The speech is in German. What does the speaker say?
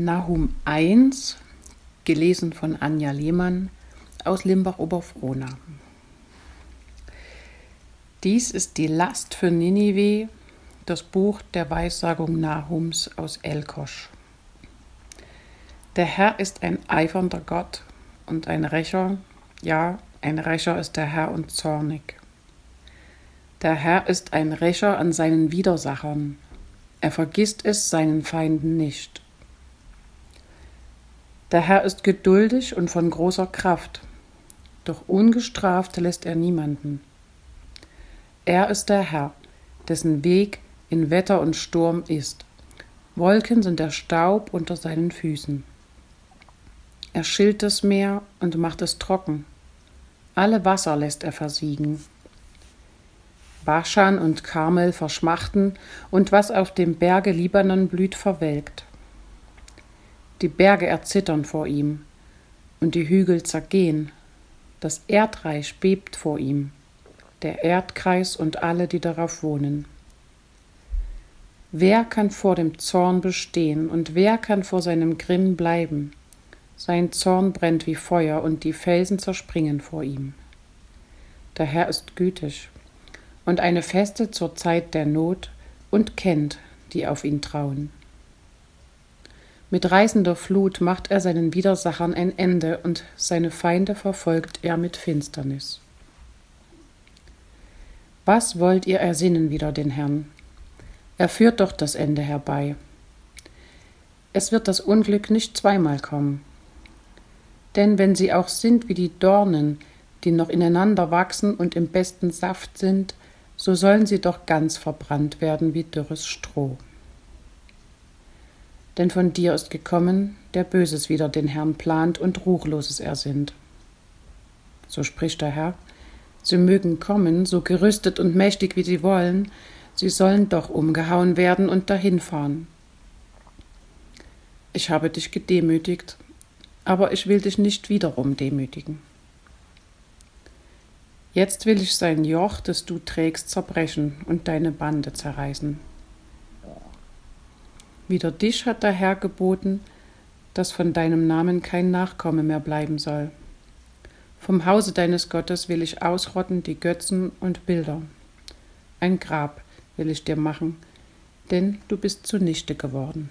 Nahum 1, gelesen von Anja Lehmann aus Limbach-Oberfrohna. Dies ist die Last für Ninive, das Buch der Weissagung Nahums aus Elkosch. Der Herr ist ein eifernder Gott und ein Rächer, ja, ein Rächer ist der Herr und zornig. Der Herr ist ein Rächer an seinen Widersachern, er vergisst es seinen Feinden nicht. Der Herr ist geduldig und von großer Kraft, doch ungestraft lässt er niemanden. Er ist der Herr, dessen Weg in Wetter und Sturm ist. Wolken sind der Staub unter seinen Füßen. Er schillt das Meer und macht es trocken. Alle Wasser lässt er versiegen. Baschan und Karmel verschmachten und was auf dem Berge Libanon blüht, verwelkt. Die Berge erzittern vor ihm und die Hügel zergehen. Das Erdreich bebt vor ihm, der Erdkreis und alle, die darauf wohnen. Wer kann vor dem Zorn bestehen und wer kann vor seinem Grimm bleiben? Sein Zorn brennt wie Feuer und die Felsen zerspringen vor ihm. Der Herr ist gütig und eine Feste zur Zeit der Not und kennt, die auf ihn trauen. Mit reißender Flut macht er seinen Widersachern ein Ende und seine Feinde verfolgt er mit Finsternis. Was wollt ihr ersinnen wider den Herrn? Er führt doch das Ende herbei. Es wird das Unglück nicht zweimal kommen. Denn wenn sie auch sind wie die Dornen, die noch ineinander wachsen und im besten Saft sind, so sollen sie doch ganz verbrannt werden wie dürres Stroh denn von dir ist gekommen, der Böses wider den Herrn plant und Ruchloses ersinnt. So spricht der Herr, sie mögen kommen, so gerüstet und mächtig wie sie wollen, sie sollen doch umgehauen werden und dahinfahren. Ich habe dich gedemütigt, aber ich will dich nicht wiederum demütigen. Jetzt will ich sein Joch, das du trägst, zerbrechen und deine Bande zerreißen. Wider dich hat der Herr geboten, dass von deinem Namen kein Nachkomme mehr bleiben soll. Vom Hause deines Gottes will ich ausrotten die Götzen und Bilder. Ein Grab will ich dir machen, denn du bist zunichte geworden.